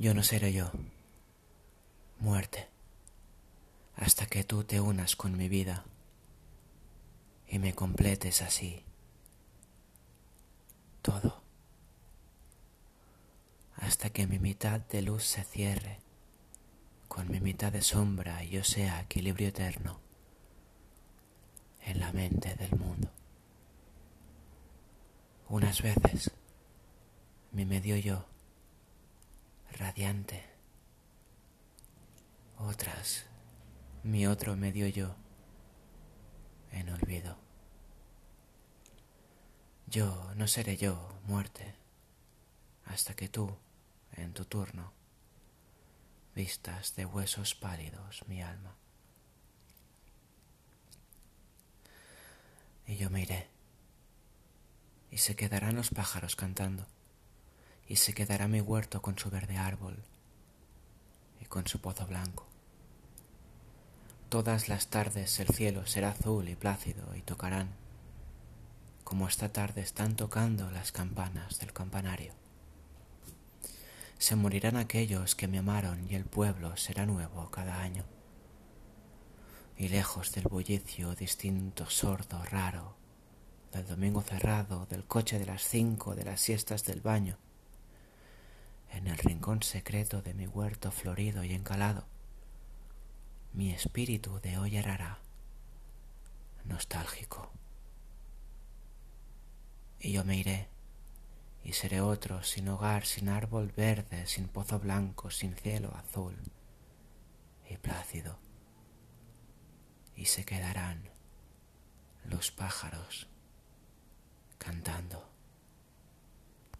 Yo no seré yo, muerte, hasta que tú te unas con mi vida y me completes así todo, hasta que mi mitad de luz se cierre con mi mitad de sombra y yo sea equilibrio eterno en la mente del mundo. Unas veces mi medio yo, radiante, otras mi otro medio yo, en olvido. Yo no seré yo, muerte, hasta que tú, en tu turno, vistas de huesos pálidos mi alma. Y yo me iré, y se quedarán los pájaros cantando, y se quedará mi huerto con su verde árbol y con su pozo blanco. Todas las tardes el cielo será azul y plácido y tocarán como esta tarde están tocando las campanas del campanario. Se morirán aquellos que me amaron y el pueblo será nuevo cada año. Y lejos del bullicio distinto, sordo, raro, del domingo cerrado, del coche de las cinco, de las siestas del baño, en el rincón secreto de mi huerto florido y encalado, mi espíritu de hoy errará, nostálgico y yo me iré, y seré otro sin hogar, sin árbol verde, sin pozo blanco, sin cielo azul y plácido. Y se quedarán los pájaros.